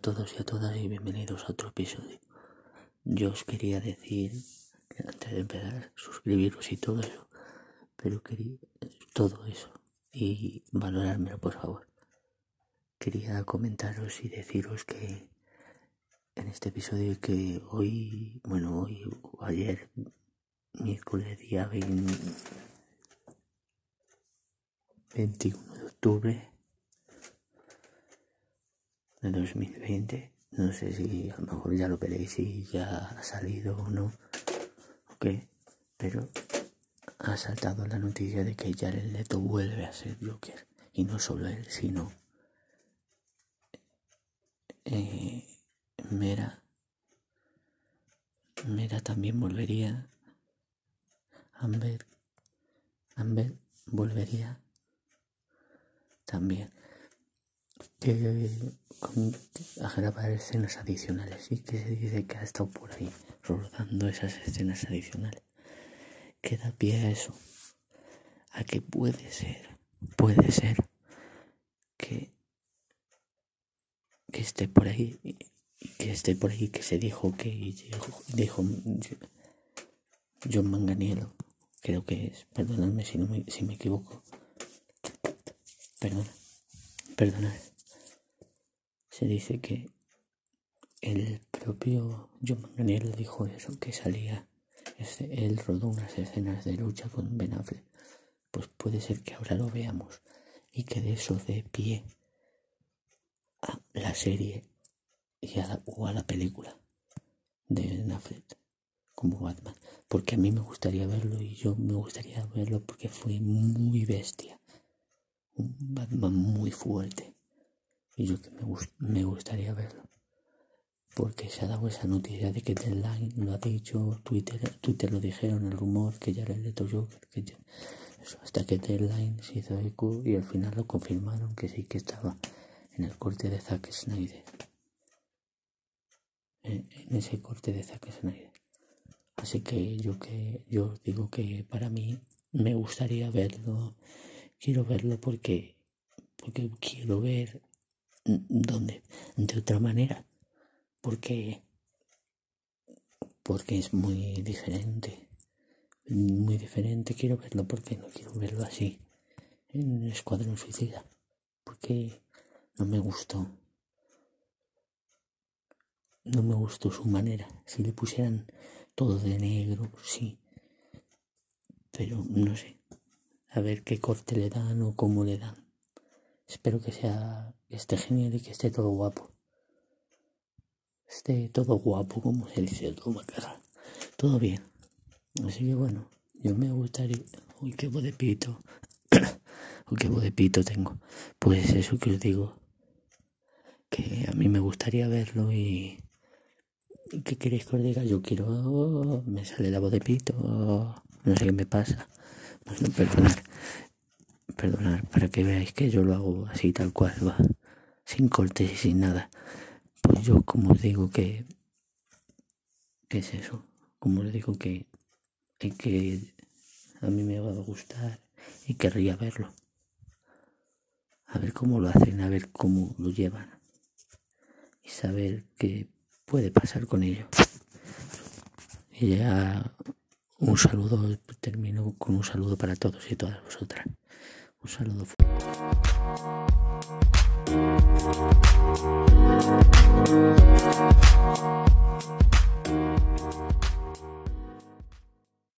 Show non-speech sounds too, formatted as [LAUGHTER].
todos y a todas y bienvenidos a otro episodio. Yo os quería decir que antes de empezar, suscribiros y todo eso, pero quería todo eso y valorármelo por favor. Quería comentaros y deciros que en este episodio que hoy, bueno, hoy o ayer, miércoles día 20, 21 de octubre, de 2020. No sé si a lo mejor ya lo veréis si ya ha salido o no. Ok, pero ha saltado la noticia de que Jared Leto vuelve a ser Joker. Y no solo él, sino eh, Mera. Mera también volvería. Amber. Amber volvería también que a grabar escenas adicionales y que se dice que ha estado por ahí rodando esas escenas adicionales. Queda pie a eso, a que puede ser, puede ser que, que esté por ahí, que esté por ahí, que se dijo que dijo, dijo John Manganiello, creo que es, perdonadme si, no me, si me equivoco, perdona, perdonad se dice que el propio John McDaniel dijo eso, que salía, él rodó unas escenas de lucha con Ben Affleck. Pues puede ser que ahora lo veamos y que de eso dé pie a la serie y a la, o a la película de Ben Affleck como Batman. Porque a mí me gustaría verlo y yo me gustaría verlo porque fue muy bestia. Un Batman muy fuerte y yo que me, me gustaría verlo. Porque se ha dado esa noticia de que Deadline lo ha dicho, Twitter, Twitter lo dijeron, el rumor que ya era el Joker, que eso, hasta que Deadline se hizo eco y al final lo confirmaron que sí que estaba en el corte de Zack Snyder. En, en ese corte de Zack Snyder. Así que yo que yo digo que para mí me gustaría verlo, quiero verlo porque porque quiero ver ¿Dónde? De otra manera. Porque. Porque es muy diferente. Muy diferente. Quiero verlo porque no quiero verlo así. En Escuadrón Suicida. Porque no me gustó. No me gustó su manera. Si le pusieran todo de negro, sí. Pero no sé. A ver qué corte le dan o cómo le dan. Espero que sea esté genial y que esté todo guapo. Esté todo guapo, como se dice, todo Todo bien. Así que bueno, yo me gustaría. Uy, qué voz de pito. [COUGHS] Uy, qué voz de pito tengo. Pues eso que os digo. Que a mí me gustaría verlo y. ¿Qué queréis que os diga? Yo quiero. Me sale la voz de pito. No sé qué me pasa. Bueno. Perdonar, para que veáis que yo lo hago así tal cual, va sin cortes y sin nada. Pues yo como os digo que... ¿Qué es eso? Como les digo que que... A mí me va a gustar y querría verlo. A ver cómo lo hacen, a ver cómo lo llevan. Y saber qué puede pasar con ello. Y ya un saludo, termino con un saludo para todos y todas vosotras. Un saludo.